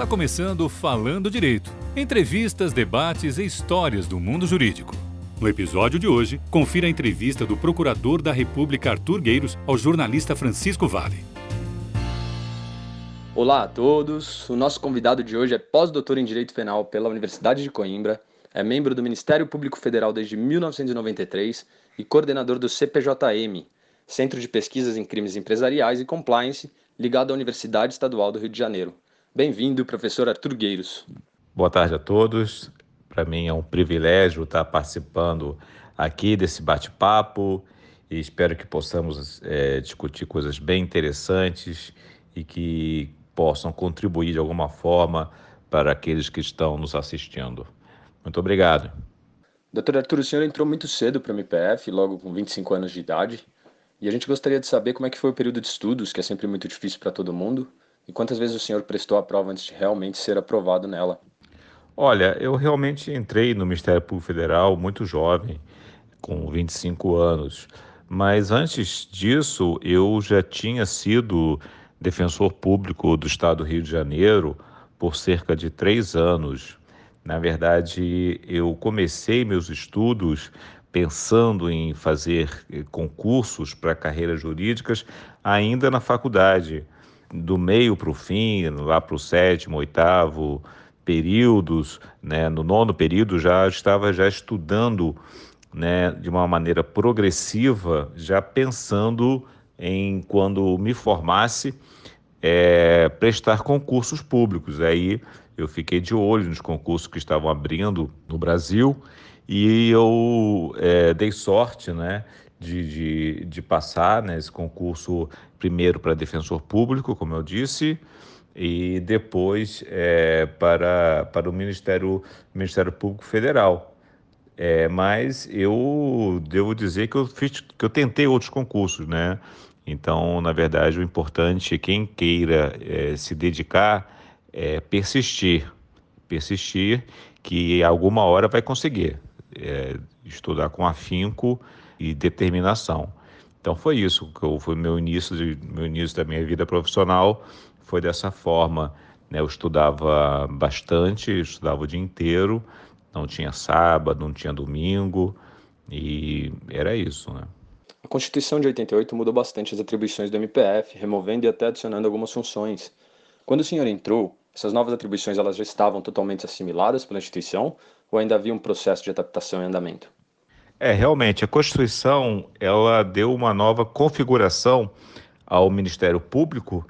Está começando Falando Direito. Entrevistas, debates e histórias do mundo jurídico. No episódio de hoje, confira a entrevista do Procurador da República Arthur Gueiros ao jornalista Francisco Vale. Olá a todos. O nosso convidado de hoje é pós-doutor em Direito Penal pela Universidade de Coimbra, é membro do Ministério Público Federal desde 1993 e coordenador do CPJM, Centro de Pesquisas em Crimes Empresariais e Compliance, ligado à Universidade Estadual do Rio de Janeiro. Bem-vindo, professor Arthur Gueiros. Boa tarde a todos. Para mim é um privilégio estar participando aqui desse bate-papo e espero que possamos é, discutir coisas bem interessantes e que possam contribuir de alguma forma para aqueles que estão nos assistindo. Muito obrigado. Doutor Arthur, o senhor entrou muito cedo para o MPF, logo com 25 anos de idade, e a gente gostaria de saber como é que foi o período de estudos, que é sempre muito difícil para todo mundo, e quantas vezes o senhor prestou a prova antes de realmente ser aprovado nela? Olha, eu realmente entrei no Ministério Público Federal muito jovem, com 25 anos, mas antes disso eu já tinha sido defensor público do Estado do Rio de Janeiro por cerca de três anos. Na verdade, eu comecei meus estudos pensando em fazer eh, concursos para carreiras jurídicas ainda na faculdade, do meio para o fim, lá para o sétimo, oitavo períodos, né? no nono período já estava já estudando né, de uma maneira progressiva, já pensando em quando me formasse é, prestar concursos públicos. Aí eu fiquei de olho nos concursos que estavam abrindo no Brasil e eu é, dei sorte, né, de, de, de passar nesse né, concurso primeiro para defensor público, como eu disse, e depois é, para, para o Ministério, Ministério Público Federal. É, mas eu devo dizer que eu, fiz, que eu tentei outros concursos, né? Então, na verdade, o importante é quem queira é, se dedicar é persistir. Persistir, que alguma hora vai conseguir é, estudar com afinco e determinação. Então foi isso que foi meu início, meu início da minha vida profissional foi dessa forma. Né? Eu estudava bastante, estudava o dia inteiro, não tinha sábado, não tinha domingo e era isso, né? A Constituição de 88 mudou bastante as atribuições do MPF, removendo e até adicionando algumas funções. Quando o senhor entrou, essas novas atribuições elas já estavam totalmente assimiladas pela instituição ou ainda havia um processo de adaptação em andamento? É, realmente, a Constituição ela deu uma nova configuração ao Ministério Público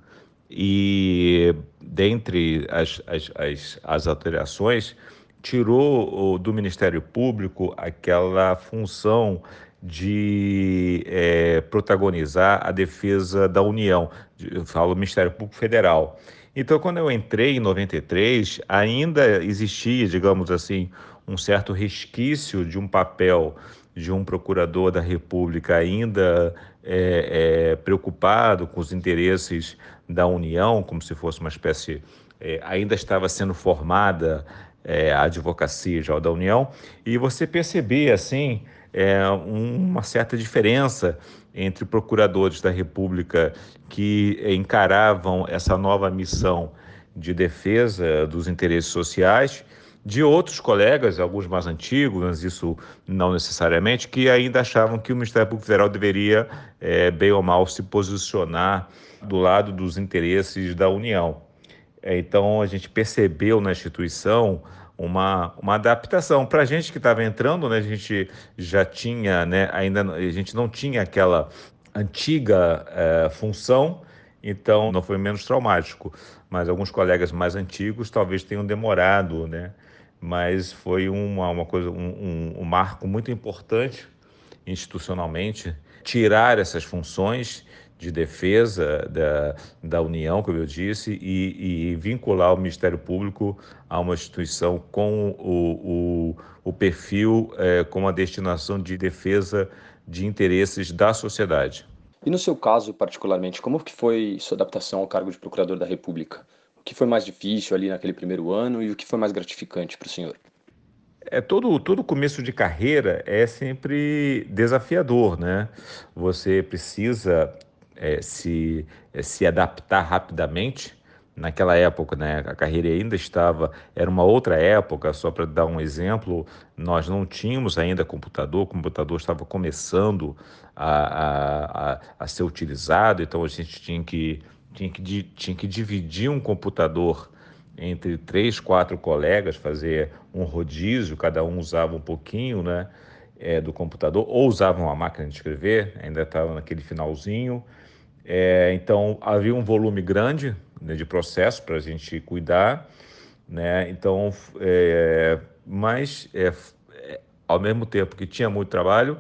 e, dentre as, as, as, as alterações, tirou do Ministério Público aquela função de é, protagonizar a defesa da União, eu falo Ministério Público Federal. Então, quando eu entrei em 93, ainda existia, digamos assim, um certo resquício de um papel de um procurador da República ainda é, é, preocupado com os interesses da União, como se fosse uma espécie. É, ainda estava sendo formada é, a advocacia já da União, e você percebia, assim, é, uma certa diferença entre procuradores da República que encaravam essa nova missão de defesa dos interesses sociais, de outros colegas, alguns mais antigos, mas isso não necessariamente, que ainda achavam que o Ministério Público Federal deveria, é, bem ou mal, se posicionar do lado dos interesses da União. É, então, a gente percebeu na instituição uma, uma adaptação. Para a gente que estava entrando, né, a gente já tinha, né, ainda a gente não tinha aquela antiga é, função, então não foi menos traumático. Mas alguns colegas mais antigos talvez tenham demorado, né? Mas foi uma, uma coisa, um, um, um marco muito importante institucionalmente tirar essas funções de defesa da, da União, como eu disse, e, e, vincular o Ministério Público a uma instituição com o, o, o perfil, é, com a destinação de defesa de interesses da sociedade. E no seu caso, particularmente, como que foi sua adaptação ao cargo de Procurador da República? O que foi mais difícil ali naquele primeiro ano e o que foi mais gratificante para o senhor? É, todo, todo começo de carreira é sempre desafiador, né? Você precisa é, se, é, se adaptar rapidamente naquela época, né, a carreira ainda estava, era uma outra época, só para dar um exemplo, nós não tínhamos ainda computador, o computador estava começando a, a, a, ser utilizado, então a gente tinha que, tinha, que, tinha que dividir um computador entre três, quatro colegas, fazer um rodízio, cada um usava um pouquinho né, é, do computador, ou usava uma máquina de escrever, ainda estava naquele finalzinho, é, então havia um volume grande né, de processo para a gente cuidar, né? Então, é, mas ao mesmo tempo que tinha muito trabalho,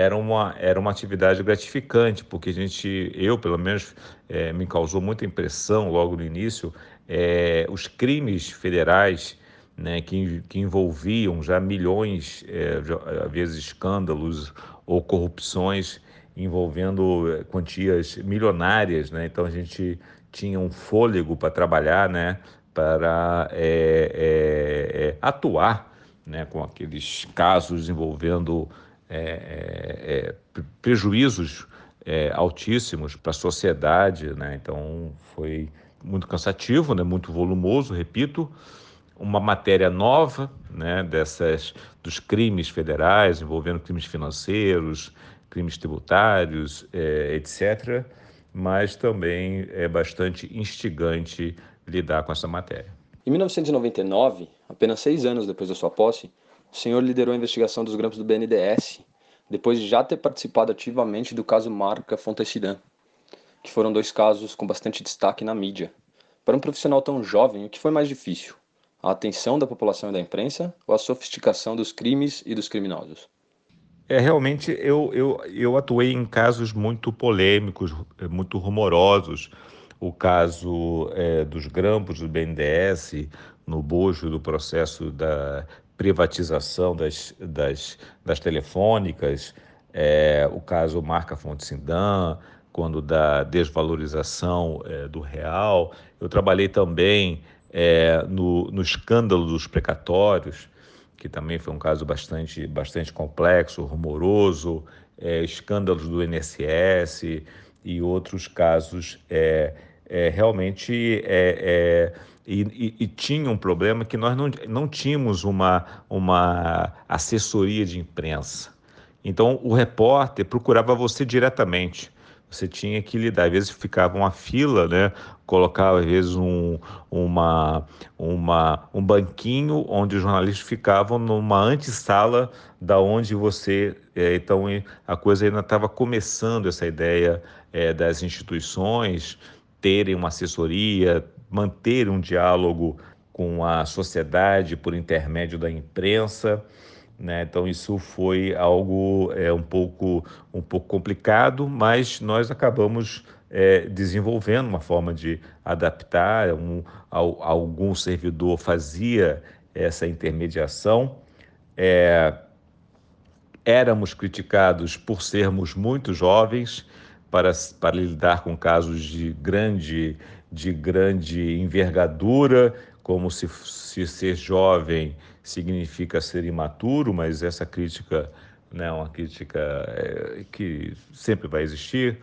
era uma, era uma atividade gratificante, porque a gente, eu pelo menos, é, me causou muita impressão logo no início, é, os crimes federais né, que, que envolviam já milhões, é, às vezes escândalos ou corrupções envolvendo quantias milionárias, né? Então a gente tinha um fôlego para trabalhar, né, para é, é, é, atuar né, com aqueles casos envolvendo é, é, prejuízos altíssimos para a sociedade. Né? Então foi muito cansativo, né, muito volumoso, repito, uma matéria nova né, dessas, dos crimes federais envolvendo crimes financeiros, crimes tributários, etc mas também é bastante instigante lidar com essa matéria. Em 1999, apenas seis anos depois da sua posse, o senhor liderou a investigação dos grampos do BNDES, depois de já ter participado ativamente do caso Marca Fontecidan, que foram dois casos com bastante destaque na mídia. Para um profissional tão jovem, o que foi mais difícil? A atenção da população e da imprensa ou a sofisticação dos crimes e dos criminosos? É, realmente eu, eu, eu atuei em casos muito polêmicos, eh, muito rumorosos. O caso é, dos grampos do BNDES, no bojo do processo da privatização das, das, das telefônicas, é, o caso Marca Fonte Sindan, quando da desvalorização é, do real. Eu trabalhei também no, no escândalo dos precatórios, que também foi um caso bastante, bastante complexo, rumoroso, é, escândalos do INSS e outros casos é, realmente é, é, e, e, e, tinha um problema que nós não, não tínhamos uma, uma assessoria de imprensa. Então o repórter procurava você diretamente você tinha que lidar. Às vezes ficava uma fila, né? colocava às vezes um, uma, uma, um banquinho onde os jornalistas ficavam numa antessala da onde você. É, então a coisa ainda estava começando essa ideia é, das instituições terem uma assessoria, manter um diálogo com a sociedade por intermédio da imprensa. Né? Então isso foi algo é, um, pouco, um pouco complicado, mas nós acabamos é, desenvolvendo uma forma de adaptar. Um, algum servidor fazia essa intermediação. É, éramos criticados por sermos muito jovens para, para lidar com casos de grande, de grande envergadura, como se, se ser jovem significa ser imaturo, mas essa crítica né, é uma crítica é, que sempre vai existir.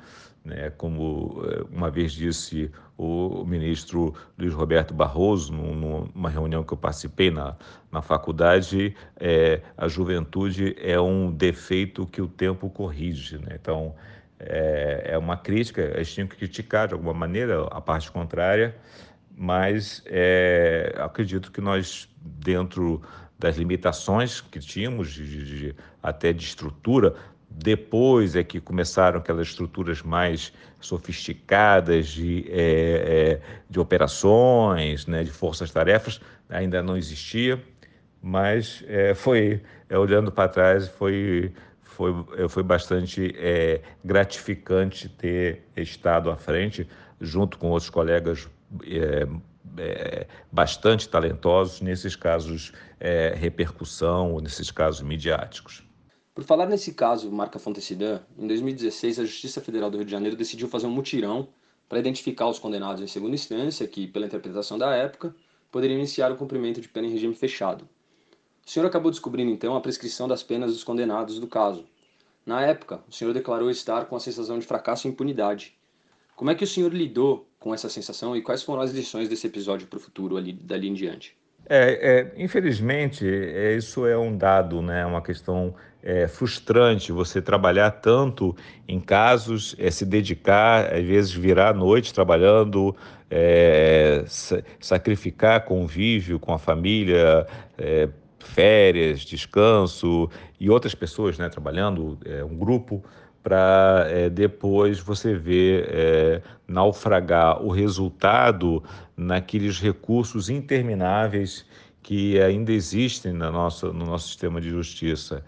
Né, como é, uma vez disse o ministro Luiz Roberto Barroso, numa reunião que eu participei na, na faculdade, é, a juventude é um defeito que o tempo corrige. Né? Então, é, é uma crítica, a gente tinha que criticar de alguma maneira a parte contrária, mas é, acredito que nós, dentro das limitações que tínhamos, de, de, até de estrutura, depois é que começaram aquelas estruturas mais sofisticadas de, é, é, de operações, né, de forças-tarefas, ainda não existia, mas é, foi, é, olhando para trás, foi, foi, foi bastante é, gratificante ter estado à frente, junto com outros colegas é, é, bastante talentosos nesses casos é, repercussão ou nesses casos midiáticos. Por falar nesse caso, Marca Fontecidan, em 2016 a Justiça Federal do Rio de Janeiro decidiu fazer um mutirão para identificar os condenados em segunda instância que, pela interpretação da época, poderiam iniciar o cumprimento de pena em regime fechado. O senhor acabou descobrindo então a prescrição das penas dos condenados do caso. Na época, o senhor declarou estar com a sensação de fracasso e impunidade Como é que o senhor lidou com essa sensação e quais foram as lições desse episódio para o futuro ali dali em diante? É, é, infelizmente, é, isso é um dado, né? uma questão é, frustrante você trabalhar tanto em casos, é, se dedicar, às vezes virar à noite trabalhando, é, sacrificar convívio com a família, é, férias, descanso e outras pessoas né, trabalhando, é, um grupo, para é, depois você ver é, naufragar o resultado naqueles recursos intermináveis que ainda existem no nosso, no nosso sistema de justiça.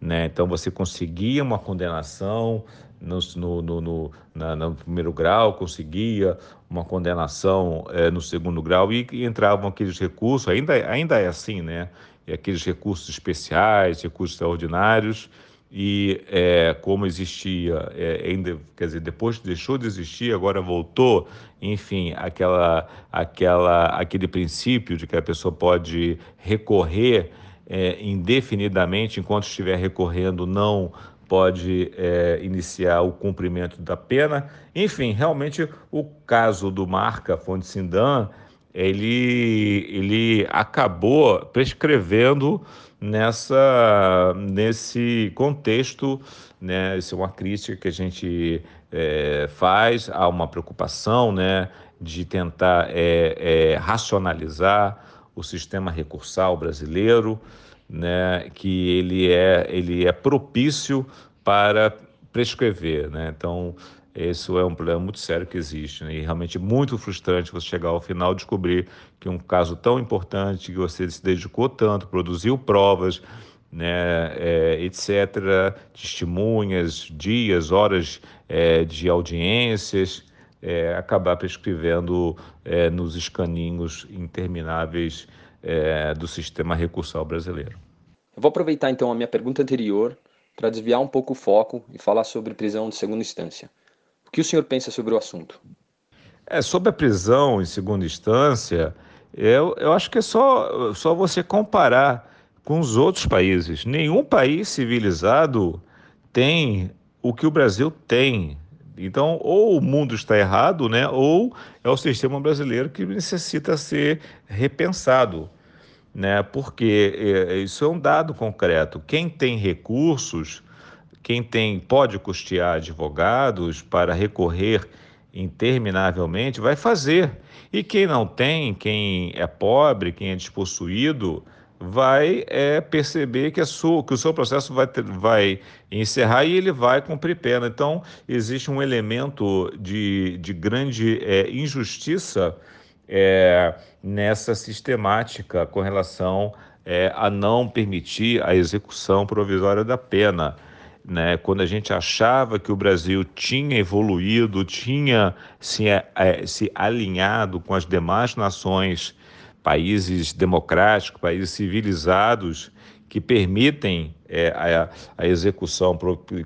Né? Então, você conseguia uma condenação no, no, no, na, no primeiro grau, conseguia uma condenação é, no segundo grau e, e, entravam aqueles recursos, ainda, ainda é assim, né? Aqueles recursos especiais, recursos extraordinários, e é, como existia, é, ainda, quer dizer, depois deixou de existir, agora voltou, enfim, aquela, aquela, aquele princípio de que a pessoa pode recorrer é, indefinidamente, enquanto estiver recorrendo, não pode é, iniciar o cumprimento da pena. Enfim, realmente o caso do Marca Fonte Sindan, ele, ele acabou prescrevendo nessa, nesse contexto, né? Isso é uma crítica que a gente é, faz, há uma preocupação, né? De tentar é, é, racionalizar o sistema recursal brasileiro, né, que ele é, ele é propício para prescrever. Né? Então, esse é um problema muito sério que existe né? e realmente muito frustrante você chegar ao final e descobrir que um caso tão importante, que você se dedicou tanto, produziu provas, né, é, etc., testemunhas, dias, horas é, de audiências, é, acabar prescrevendo é, nos escaninhos intermináveis é, do sistema recursal brasileiro. Eu vou aproveitar então a minha pergunta anterior para desviar um pouco o foco e falar sobre prisão de segunda instância. O que o senhor pensa sobre o assunto? É, sobre a prisão em segunda instância, eu, eu acho que é só, só você comparar com os outros países. Nenhum país civilizado tem o que o Brasil tem então, ou o mundo está errado, né, ou é o sistema brasileiro que necessita ser repensado, né, porque é, isso é um dado concreto. Quem tem recursos, quem tem pode custear advogados para recorrer interminavelmente, vai fazer. E quem não tem, quem é pobre, quem é despossuído, vai é, perceber que, sua, que, o seu processo vai, ter, vai encerrar e ele vai cumprir pena. Então, existe um elemento de, de grande é, injustiça é, nessa sistemática com relação é, a não permitir a execução provisória da pena. Né? Quando a gente achava que o Brasil tinha evoluído, tinha se, é, se alinhado com as demais nações países democráticos, países civilizados que permitem é, a, a, execução,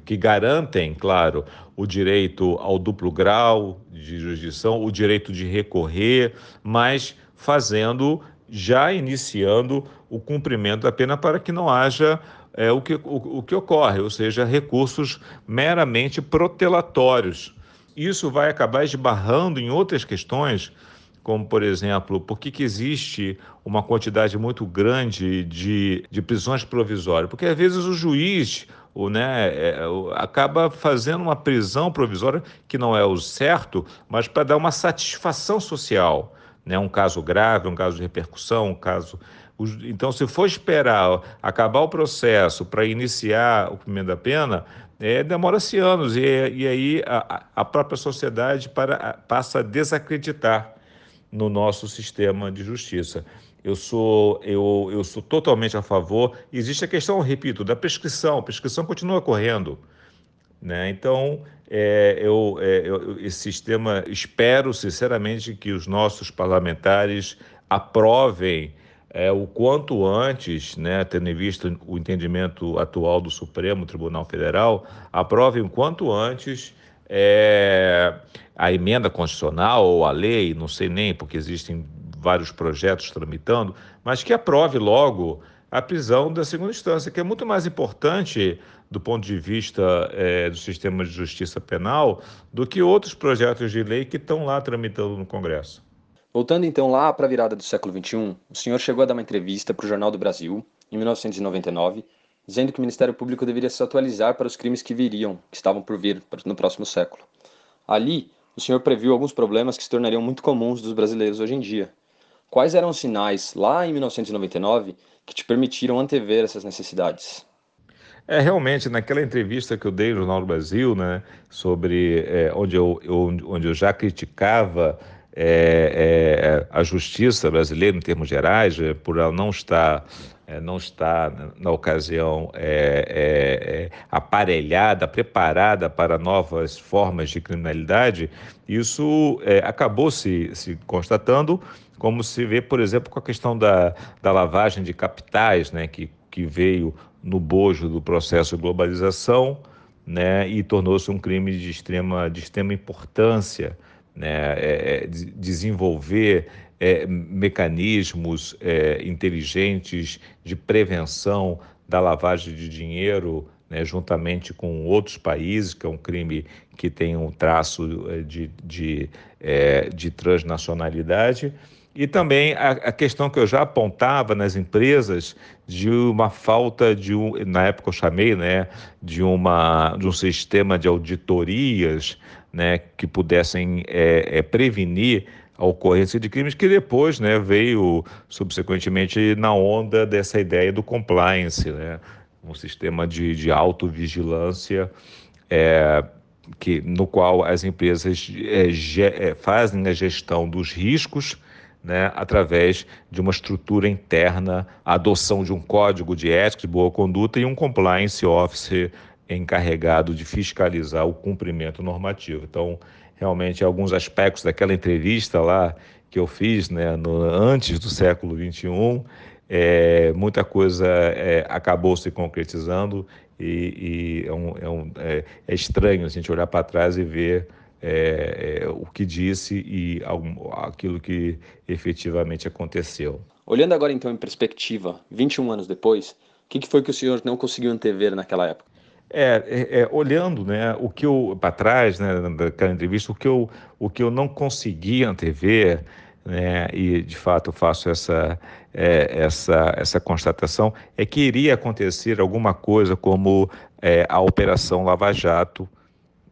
que garantem, claro, o direito ao duplo grau de jurisdição, o direito de recorrer, mas fazendo, já iniciando o cumprimento da pena para que não haja é, o, que, o, o que ocorre, ou seja, recursos meramente protelatórios. Isso vai acabar esbarrando em outras questões como, por exemplo, por que, que existe uma quantidade muito grande de, de prisões provisórias? Porque às vezes o juiz o, né, é, acaba fazendo uma prisão provisória que não é o certo, mas para dar uma satisfação social. Né? Um caso grave, um caso de repercussão, um caso. Então, se for esperar acabar o processo para iniciar o cumprimento da pena, é, demora-se anos e, e aí a, a própria sociedade para, passa a desacreditar no nosso sistema de justiça. Eu sou, eu, eu sou totalmente a favor. Existe a questão, repito, da prescrição. A prescrição continua correndo. Né? Então, é, eu, é, eu, esse sistema, espero sinceramente que os nossos parlamentares aprovem é, o quanto antes, né, tendo em vista o entendimento atual do Supremo Tribunal Federal, aprovem o quanto antes é, a emenda constitucional ou a lei, não sei nem, porque existem vários projetos tramitando, mas que aprove logo a prisão da segunda instância, que é muito mais importante do ponto de vista é, do sistema de justiça penal do que outros projetos de lei que estão lá tramitando no Congresso. Voltando então lá para a virada do século XXI, o senhor chegou a dar uma entrevista para o Jornal do Brasil, em 1999, dizendo que o Ministério Público deveria se atualizar para os crimes que viriam, que estavam por vir no próximo século. Ali, o senhor previu alguns problemas que se tornariam muito comuns dos brasileiros hoje em dia. Quais eram os sinais, lá em 1999, que te permitiram antever essas necessidades? É, realmente, naquela entrevista que eu dei no Jornal do Brasil, né, sobre é, onde, eu, eu, onde eu já criticava é, é, a justiça brasileira, em termos gerais, é, por ela não estar, é, não estar na ocasião é, aparelhada, preparada para novas formas de criminalidade, isso acabou se, se constatando, como se vê, por exemplo, com a questão da, da lavagem de capitais, né, que, que veio no bojo do processo de globalização né, e tornou-se um crime de extrema, de extrema importância. Né, é, é desenvolver é, mecanismos é, inteligentes de prevenção da lavagem de dinheiro, né, juntamente com outros países, que é um crime que tem um traço é, de, de, é, de transnacionalidade. E também a, a, questão que eu já apontava nas empresas de uma falta de um, na época eu chamei, né, de uma de um sistema de auditorias, né, que pudessem é, é, prevenir a ocorrência de crimes que depois, né, veio subsequentemente na onda dessa ideia do compliance, né, um sistema de, de autovigilância é, que no qual as empresas é, é, fazem a gestão dos riscos né, através de uma estrutura interna, a adoção de um código de ética de boa conduta e um compliance officer encarregado de fiscalizar o cumprimento normativo. Então, realmente, alguns aspectos daquela entrevista lá que eu fiz né, no, antes do século XXI, é, muita coisa é, acabou se concretizando e, e é, um, é, um, é, é estranho a gente olhar para trás e ver é, o que disse e aquilo que efetivamente aconteceu. Olhando agora então em perspectiva, 21 anos depois, o que, que foi que o senhor não conseguiu antever naquela época? É, é, é, olhando né, o que eu para trás né, daquela entrevista, o que eu, o que eu não consegui antever, né, e de fato faço essa, é, essa, essa constatação, é que iria acontecer alguma coisa como é, a Operação Lava Jato,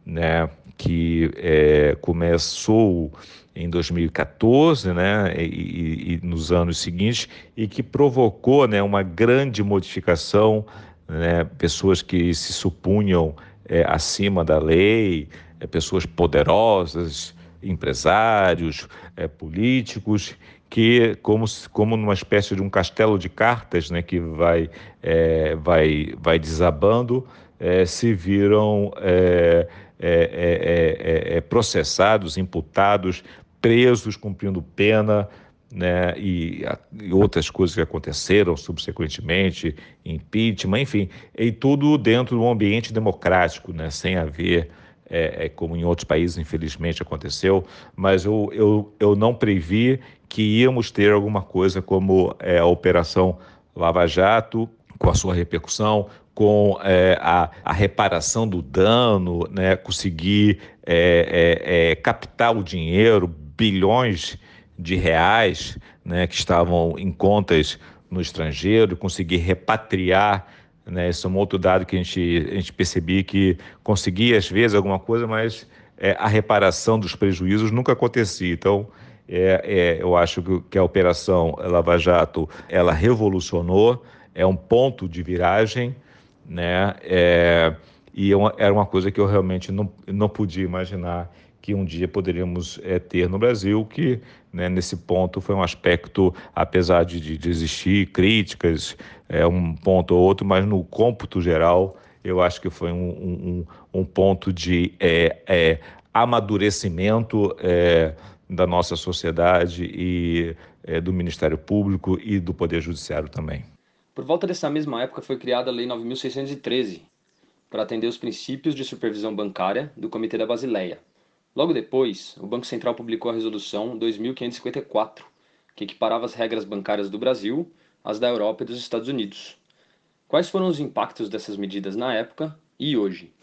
né, que é, começou em 2014, né, e, e, nos anos seguintes, e que provocou, né, uma grande modificação, né, pessoas que se supunham é, acima da lei, é, pessoas poderosas, empresários, é, políticos, que como como numa espécie de um castelo de cartas, né, que vai é, vai vai desabando, é, se viram é, é é, processados, imputados, presos, cumprindo pena, né, e, e, outras coisas que aconteceram subsequentemente, impeachment, enfim, e tudo dentro de um ambiente democrático, né, sem haver, é, é, como em outros países, infelizmente, aconteceu, mas eu, eu, eu não previ que íamos ter alguma coisa como é, a Operação Lava Jato, com a sua repercussão, com é, a, a, reparação do dano, né, conseguir é, é, é, captar o dinheiro, bilhões de reais né, que estavam em contas no estrangeiro, conseguir repatriar. Né, esse é um outro dado que a gente, a gente percebia que conseguia, às vezes, alguma coisa, mas é, a reparação dos prejuízos nunca acontecia. Então, é, é, eu acho que, a operação Lava Jato ela revolucionou, é um ponto de viragem né? É, e eu, era uma coisa que eu realmente não, não podia imaginar que um dia poderíamos é, ter no Brasil, que né, nesse ponto foi um aspecto, apesar de, de existir críticas, é, um ponto ou outro, mas no cômputo geral, eu acho que foi um, um, um ponto de é, é, amadurecimento é, da nossa sociedade e é, do Ministério Público e do Poder Judiciário também. Por volta dessa mesma época foi criada a Lei 9613, para atender os princípios de supervisão bancária do Comitê da Basileia. Logo depois, o Banco Central publicou a Resolução 2554, que equiparava as regras bancárias do Brasil às da Europa e dos Estados Unidos. Quais foram os impactos dessas medidas na época e hoje?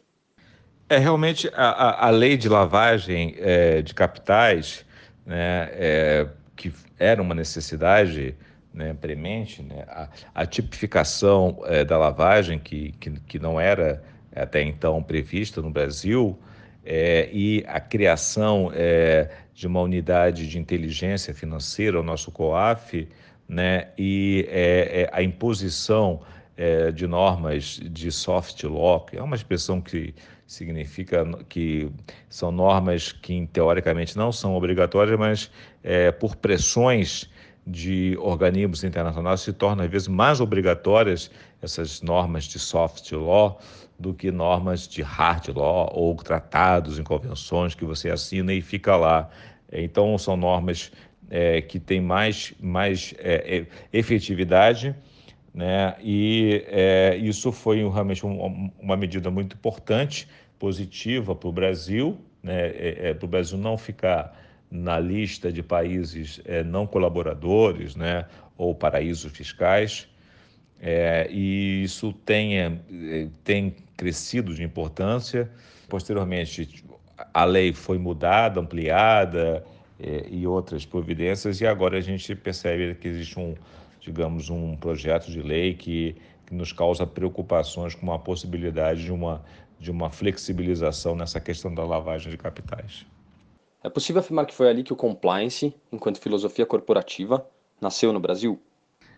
É realmente a, a, a lei de lavagem é, de capitais, né, é, que era uma necessidade né, premente, né, a, a tipificação é, da lavagem, que, que, que não era até então prevista no Brasil, é, e a criação é, de uma unidade de inteligência financeira, o nosso COAF, né, e é, é a imposição é, de normas de soft law, que é uma expressão que significa que são normas que teoricamente não são obrigatórias, mas é, por pressões de organismos internacionais se tornam às vezes mais obrigatórias essas normas de soft law do que normas de hard law ou tratados em convenções que você assina e fica lá. Então são normas é, que têm mais, mais é, efetividade né? E é, isso foi realmente um, uma medida muito importante, positiva para o Brasil, né? É, é, para o Brasil não ficar na lista de países é, não colaboradores, né? Ou paraísos fiscais. É, e isso tem, é, tem crescido de importância. Posteriormente, a lei foi mudada, ampliada e outras providências, e agora a gente percebe que existe um, digamos, um projeto de lei que, que nos causa preocupações com a possibilidade de uma, de uma flexibilização nessa questão da lavagem de capitais. É possível afirmar que foi ali que o compliance, enquanto filosofia corporativa, nasceu no Brasil?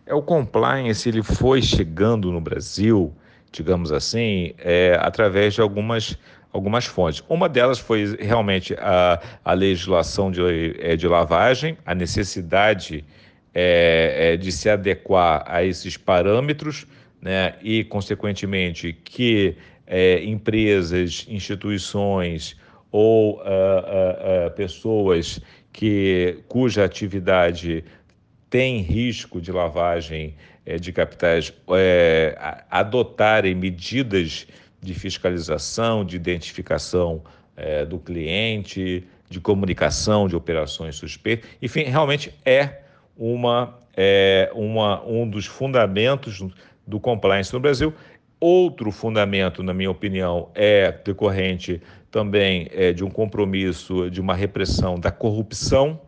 É o compliance, ele foi chegando no Brasil, digamos assim, é, através de algumas algumas fontes. Uma delas foi realmente a, a legislação de, é, de lavagem, a necessidade é, é, de se adequar a esses parâmetros né, e, consequentemente, que é, empresas, instituições ou uh, uh, uh, pessoas que, cuja atividade tem risco de lavagem é, de capitais é, adotarem medidas de fiscalização, de identificação é, do cliente, de comunicação de operações suspeitas. Enfim, realmente é uma, é, uma, um dos fundamentos do compliance no Brasil. Outro fundamento, na minha opinião, é decorrente também é, de um compromisso de uma repressão da corrupção,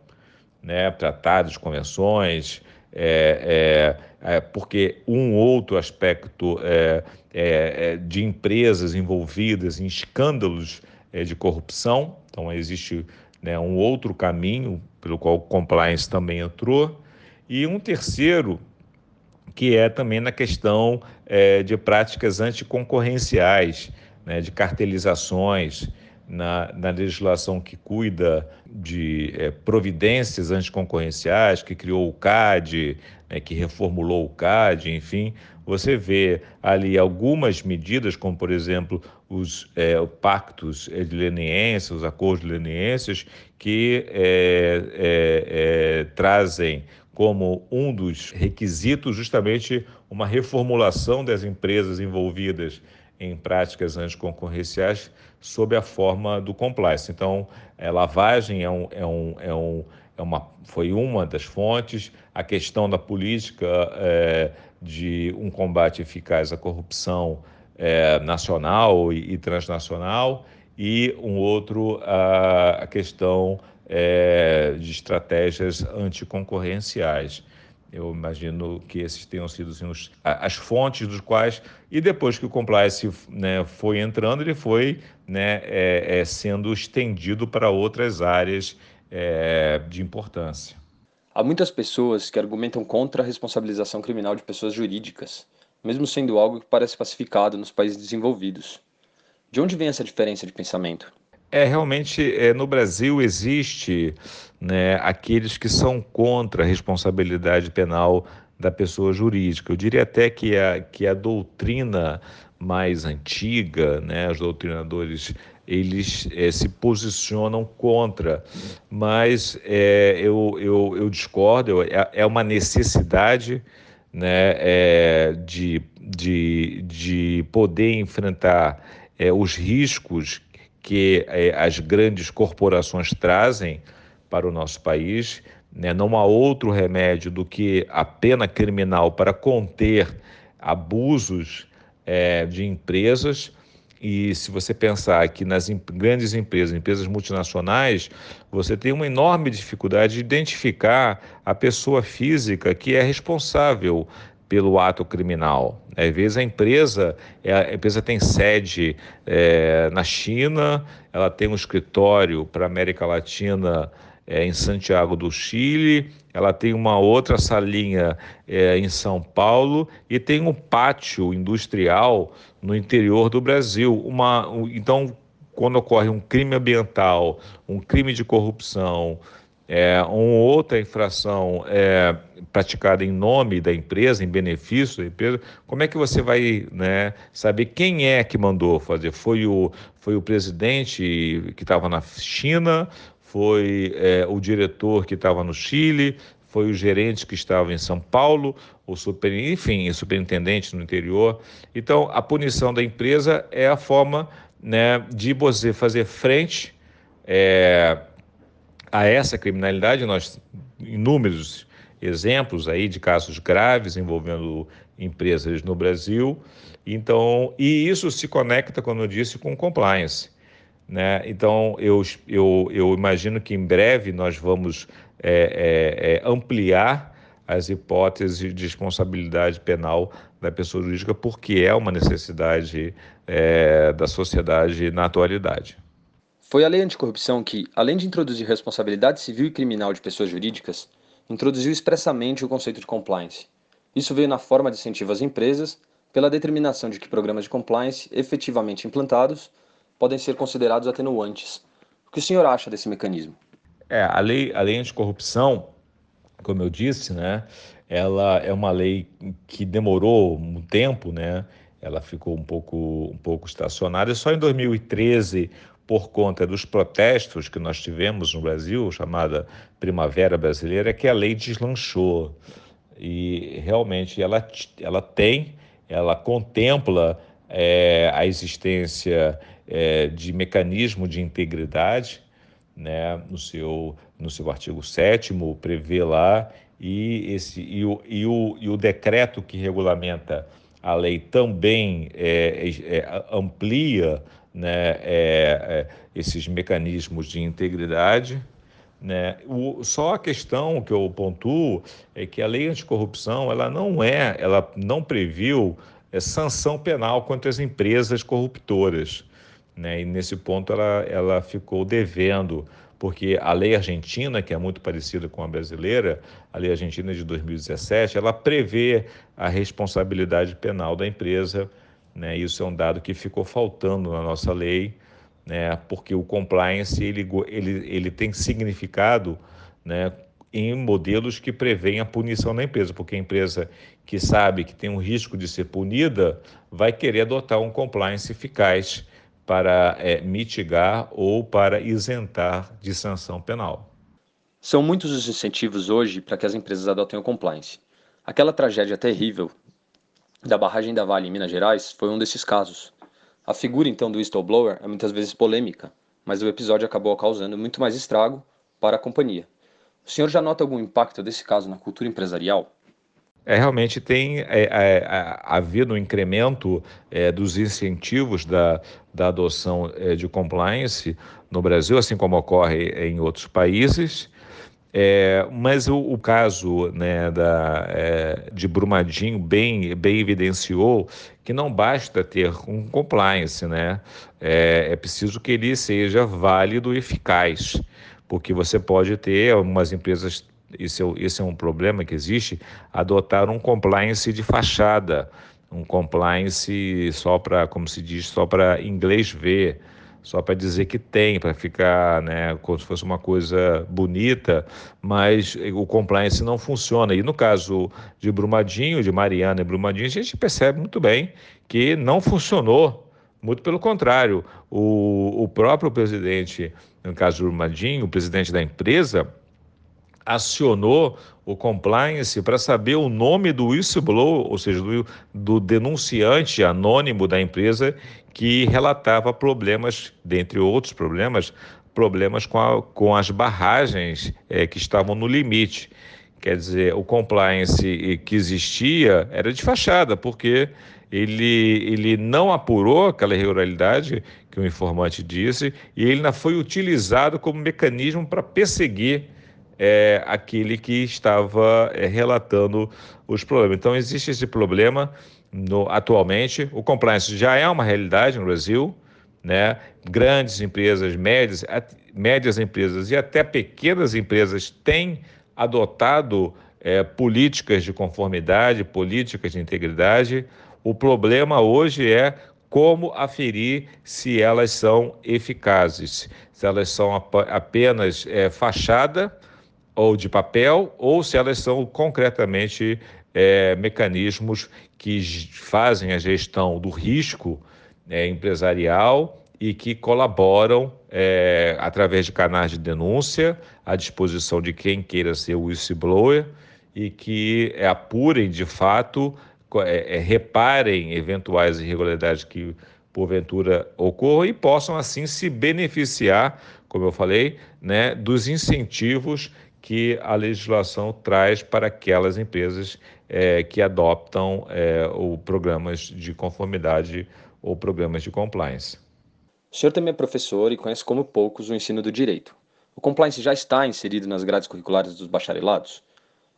né, tratados, convenções, é, é, é, porque um outro aspecto é, é, é, de empresas envolvidas em escândalos de corrupção, então existe né, um outro caminho pelo qual o compliance também entrou, e um terceiro que é também na questão é, de práticas anticoncorrenciais, né, de cartelizações, na, na, legislação que cuida de é, providências anticoncorrenciais, que criou o CAD, né, que reformulou o CAD, enfim, você vê ali algumas medidas, como por exemplo os é, pactos de leniência, os acordos de leniências, que é, trazem como um dos requisitos justamente uma reformulação das empresas envolvidas em práticas anticoncorrenciais sob a forma do compliance. Então, é, lavagem é um, é um, é um, é uma, foi uma das fontes, a questão da política é, de um combate eficaz à corrupção é, nacional e, e, transnacional, e um outro, a, a questão é, de estratégias anticoncorrenciais. Eu imagino que esses tenham sido assim, os, as fontes dos quais, e depois que o compliance né, foi entrando, ele foi né, é, é, sendo estendido para outras áreas é, de importância. Há muitas pessoas que argumentam contra a responsabilização criminal de pessoas jurídicas, mesmo sendo algo que parece pacificado nos países desenvolvidos. De onde vem essa diferença de pensamento? É, realmente, é, no Brasil existe né, aqueles que são contra a responsabilidade penal da pessoa jurídica. Eu diria até que a, que a doutrina mais antiga, né, os doutrinadores, eles é, se posicionam contra, mas é, eu, eu, eu discordo, é, é uma necessidade né, é, de, de, de poder enfrentar é, os riscos que as grandes corporações trazem para o nosso país, né, não há outro remédio do que a pena criminal para conter abusos é, de empresas. E se você pensar que nas grandes empresas, empresas multinacionais, você tem uma enorme dificuldade de identificar a pessoa física que é responsável pelo ato criminal. Às vezes a empresa, é, a empresa tem sede é, na China, ela tem um escritório para a América Latina é, em Santiago do Chile, ela tem uma outra salinha é, em São Paulo e tem um pátio industrial no interior do Brasil. Uma, então, quando ocorre um crime ambiental, um crime de corrupção, é, uma outra infração é, praticada em nome da empresa, em benefício da empresa, como é que você vai né, saber quem é que mandou fazer? Foi o, foi o presidente que estava na China? Foi é, o diretor que estava no Chile? Foi o gerente que estava em São Paulo? O super, enfim, o superintendente no interior? Então, a punição da empresa é a forma né, de você fazer frente é, a essa criminalidade, nós inúmeros exemplos aí de casos graves envolvendo empresas no Brasil. Então, e isso se conecta, como eu disse, com compliance. Né? Então, eu, eu, eu imagino que em breve nós vamos é, é, é, ampliar as hipóteses de responsabilidade penal da pessoa jurídica, porque é uma necessidade é, da sociedade na atualidade. Foi a lei anticorrupção que, além de introduzir responsabilidade civil e criminal de pessoas jurídicas, introduziu expressamente o conceito de compliance. Isso veio na forma de incentivo às empresas, pela determinação de que programas de compliance efetivamente implantados podem ser considerados atenuantes. O que o senhor acha desse mecanismo? É, a lei, a lei anticorrupção, como eu disse, né, ela é uma lei que demorou um tempo, né, ela ficou um pouco, um pouco estacionada. E só em 2013 por conta dos protestos que nós tivemos no Brasil, chamada Primavera Brasileira, que a lei deslanchou. E realmente ela, ela tem, ela contempla é, a existência é, de mecanismo de integridade, né, no, seu, no seu artigo 7 prevê lá, e, esse, e, o, e, o, e o decreto que regulamenta a lei também é, é, é amplia né, é, é, esses mecanismos de integridade. Né? O, só a questão que eu pontuo é que a lei anticorrupção ela não é, ela não previu é, sanção penal contra as empresas corruptoras. Né? E nesse ponto ela, ela ficou devendo, porque a lei argentina, que é muito parecida com a brasileira, a lei argentina de 2017, ela prevê a responsabilidade penal da empresa né? Isso é um dado que ficou faltando na nossa lei, né? porque o compliance ele, ele, ele tem significado né? em modelos que prevêem a punição da empresa, porque a empresa que sabe que tem um risco de ser punida vai querer adotar um compliance eficaz para é, mitigar ou para isentar de sanção penal. São muitos os incentivos hoje para que as empresas adotem o compliance. Aquela tragédia terrível da barragem da Vale em Minas Gerais foi um desses casos. A figura então do whistleblower é muitas vezes polêmica, mas o episódio acabou causando muito mais estrago para a companhia. O senhor já nota algum impacto desse caso na cultura empresarial? É, realmente tem é, é, havido um incremento é, dos incentivos da, da adoção é, de compliance no Brasil, assim como ocorre em outros países. É, mas o, o, caso né, da, é, de Brumadinho bem, bem evidenciou que não basta ter um compliance, né? É, é preciso que ele seja válido e eficaz, porque você pode ter algumas empresas, esse é, esse é um problema que existe, adotar um compliance de fachada, um compliance só para, como se diz, só para inglês ver só para dizer que tem, para ficar né, como se fosse uma coisa bonita, mas o compliance não funciona. E no caso de Brumadinho, de Mariana e Brumadinho, a gente percebe muito bem que não funcionou. Muito pelo contrário, o, o próprio presidente, no caso de Brumadinho, o presidente da empresa, acionou o compliance para saber o nome do whistleblower, ou seja, do, do, denunciante anônimo da empresa que relatava problemas, dentre outros problemas, problemas com, a, com as barragens é, que estavam no limite. Quer dizer, o compliance que existia era de fachada, porque ele, ele não apurou aquela irregularidade que o informante disse e ele ainda foi utilizado como mecanismo para perseguir é, aquele que estava é, relatando os problemas. Então, existe esse problema no, atualmente. O compliance já é uma realidade no Brasil. Né? Grandes empresas, médias, médias empresas e até pequenas empresas têm adotado é, políticas de conformidade, políticas de integridade. O problema hoje é como aferir se elas são eficazes, se elas são apenas é, fachada ou de papel, ou se elas são concretamente é, mecanismos que fazem a gestão do risco é, empresarial e que colaboram é, através de canais de denúncia à disposição de quem queira ser whistleblower e que apurem de fato é, é, reparem eventuais irregularidades que porventura ocorram e possam assim se beneficiar, como eu falei, né, dos incentivos que a legislação traz para aquelas empresas é, que adoptam é, ou programas de conformidade ou programas de compliance. O senhor também é professor e conhece como poucos o ensino do direito. O compliance já está inserido nas grades curriculares dos bacharelados?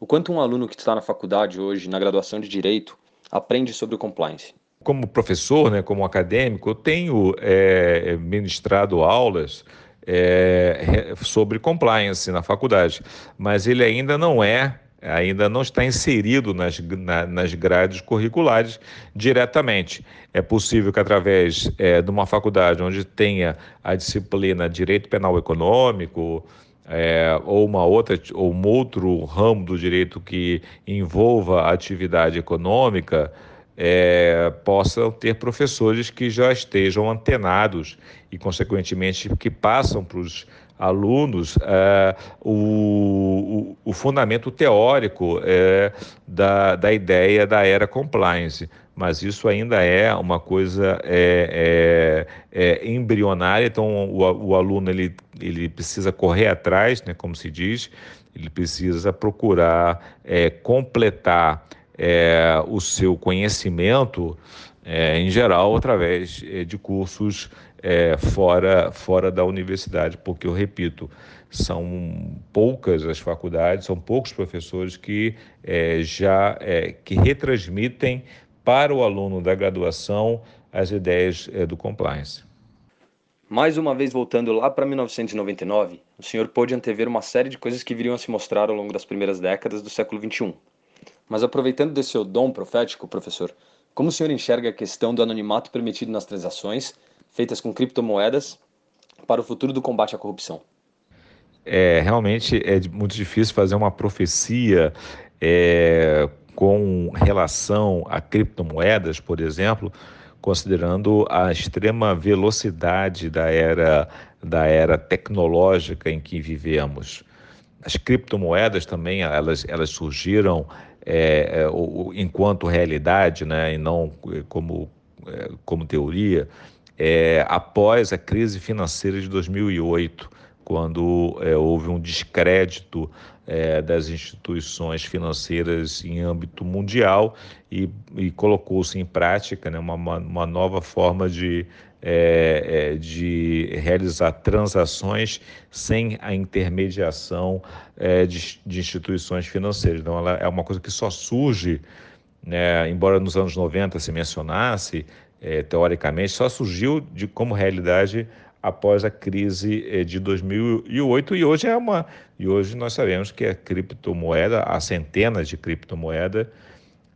O quanto um aluno que está na faculdade hoje, na graduação de direito, aprende sobre o compliance? Como professor, né, como acadêmico, eu tenho é, ministrado aulas é, sobre compliance na faculdade, mas ele ainda não é, ainda não está inserido nas, na, nas grades curriculares diretamente. É possível que através é, de uma faculdade onde tenha a disciplina Direito Penal Econômico, é, ou uma outra ou um outro ramo do direito que envolva atividade econômica é, possam ter professores que já estejam antenados e, consequentemente, que passam para os alunos é, o, o, o, fundamento teórico é, da, da ideia da era compliance. Mas isso ainda é uma coisa é, é, é embrionária, então o, o, aluno ele, ele precisa correr atrás, né, como se diz, ele precisa procurar é, completar é, o seu conhecimento é, em geral através é, de cursos fora, fora da universidade, porque eu repito, são poucas as faculdades, são poucos professores que já que retransmitem para o aluno da graduação as ideias é, do compliance. Mais uma vez voltando lá para 1999, o senhor pôde antever uma série de coisas que viriam a se mostrar ao longo das primeiras décadas do século XXI. Mas aproveitando desse seu dom profético, professor, como o senhor enxerga a questão do anonimato permitido nas transações feitas com criptomoedas para o futuro do combate à corrupção? É, realmente é muito difícil fazer uma profecia é, com relação a criptomoedas, por exemplo, considerando a extrema velocidade da era da era tecnológica em que vivemos. As criptomoedas também elas, elas surgiram é, é, enquanto realidade, né, e não é, como, é, como teoria, é, após a crise financeira de 2008 quando é, houve um descrédito é, das instituições financeiras em âmbito mundial e, e colocou-se em prática né, uma, uma nova forma de, é, é, de realizar transações sem a intermediação é, de, de, instituições financeiras. Então, ela é uma coisa que só surge, né, embora nos anos 90 se mencionasse, é, teoricamente, só surgiu de, como realidade após a crise eh, de 2008 e hoje é uma e hoje nós sabemos que a criptomoeda, há centenas de criptomoedas,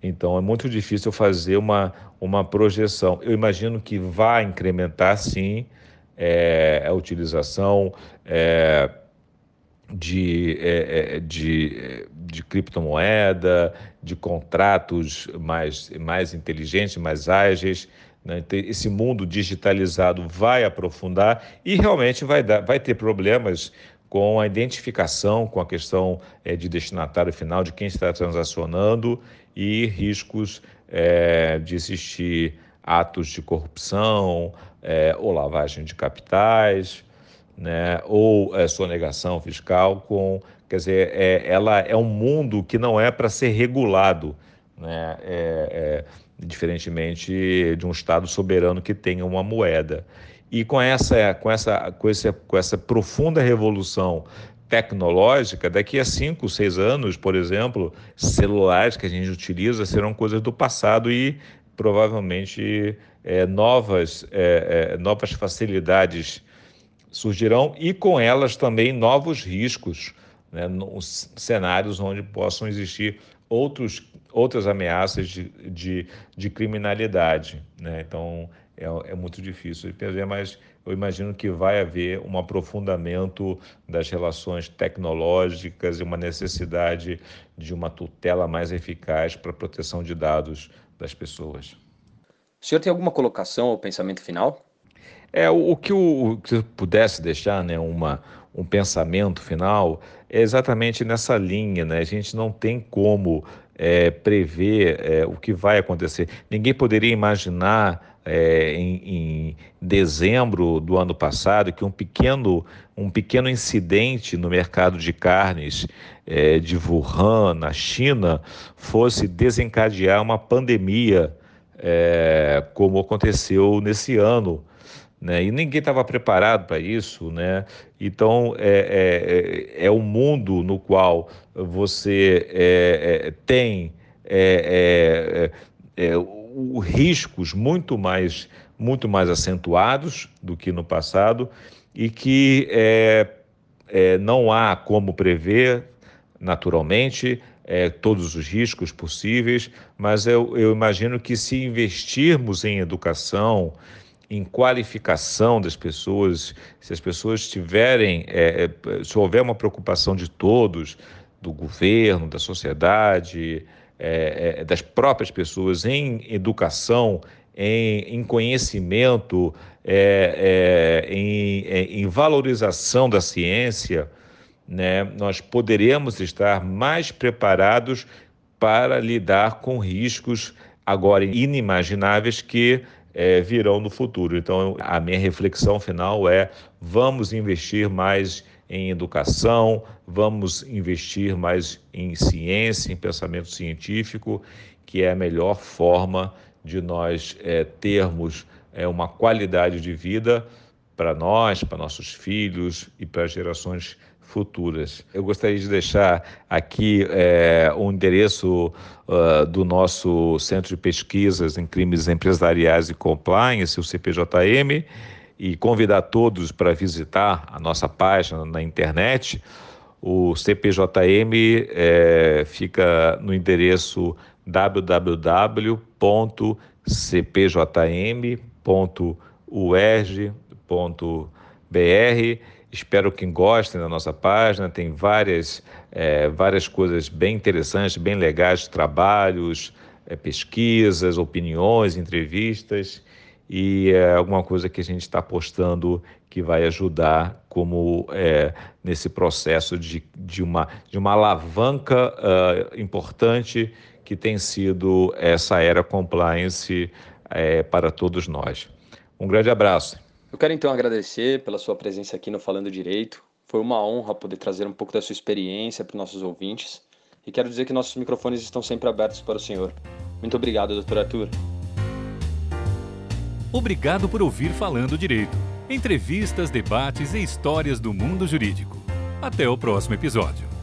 então é muito difícil fazer uma, uma projeção. Eu imagino que vai incrementar sim é, a utilização é, de, é, de, de criptomoeda, de contratos mais, mais inteligentes, mais ágeis. Né? Esse mundo digitalizado vai aprofundar e realmente vai, dar, vai ter problemas com a identificação, com a questão é, de destinatário final, de quem está transacionando e riscos é, de existir atos de corrupção é, ou lavagem de capitais. né, ou é, sonegação fiscal com, quer dizer, é, ela é um mundo que não é para ser regulado, né, é, é, diferentemente de um Estado soberano que tenha uma moeda. E com essa, com essa, com essa, com essa profunda revolução tecnológica, daqui a cinco, seis anos, por exemplo, celulares que a gente utiliza serão coisas do passado e provavelmente é, novas, é, é, novas facilidades surgirão e com elas também novos riscos, né, nos cenários onde possam existir outros, outras ameaças de, de, de criminalidade. Né? Então, é, é, muito difícil de mas eu imagino que vai haver um aprofundamento das relações tecnológicas e uma necessidade de uma tutela mais eficaz para a proteção de dados das pessoas. O senhor tem alguma colocação ou pensamento final? É, o, o que eu, que eu pudesse deixar, né, uma, um pensamento final, é exatamente nessa linha, né? A gente não tem como é, prever é, o que vai acontecer. Ninguém poderia imaginar é, em, em, dezembro do ano passado que um pequeno, um pequeno incidente no mercado de carnes é, de Wuhan, na China, fosse desencadear uma pandemia, é, como aconteceu nesse ano né? E ninguém estava preparado para isso, né? Então é, é, é, é um mundo no qual você é, é tem é, é, riscos muito mais muito mais acentuados do que no passado e que não há como prever naturalmente todos os riscos possíveis, mas eu, eu imagino que se investirmos em educação em qualificação das pessoas, se as pessoas tiverem, é, é, se houver uma preocupação de todos, do governo, da sociedade, é, é, das próprias pessoas em educação, em, em conhecimento, é, é, em, em valorização da ciência, né, nós poderemos estar mais preparados para lidar com riscos agora inimagináveis que é, virão no futuro. Então, a minha reflexão final é: vamos investir mais em educação, vamos investir mais em ciência, em pensamento científico, que é a melhor forma de nós é, termos é, uma qualidade de vida para nós, para nossos filhos e para gerações futuras. Eu gostaria de deixar aqui é, o endereço uh, do nosso Centro de Pesquisas em Crimes Empresariais e Compliance, o CPJM, e convidar todos para visitar a nossa página na internet. O CPJM é, fica no endereço www.cpjm.uerj.br Espero que gostem da nossa página, tem várias, é, várias coisas bem interessantes, bem legais, trabalhos, é, pesquisas, opiniões, entrevistas e é, alguma coisa que a gente está postando que vai ajudar como é, nesse processo de, de, uma, de uma alavanca uh, importante que tem sido essa era compliance é, para todos nós. Um grande abraço. Eu quero então agradecer pela sua presença aqui no Falando Direito. Foi uma honra poder trazer um pouco da sua experiência para os nossos ouvintes. E quero dizer que nossos microfones estão sempre abertos para o senhor. Muito obrigado, doutor Arthur. Obrigado por ouvir Falando Direito. Entrevistas, debates e histórias do mundo jurídico. Até o próximo episódio.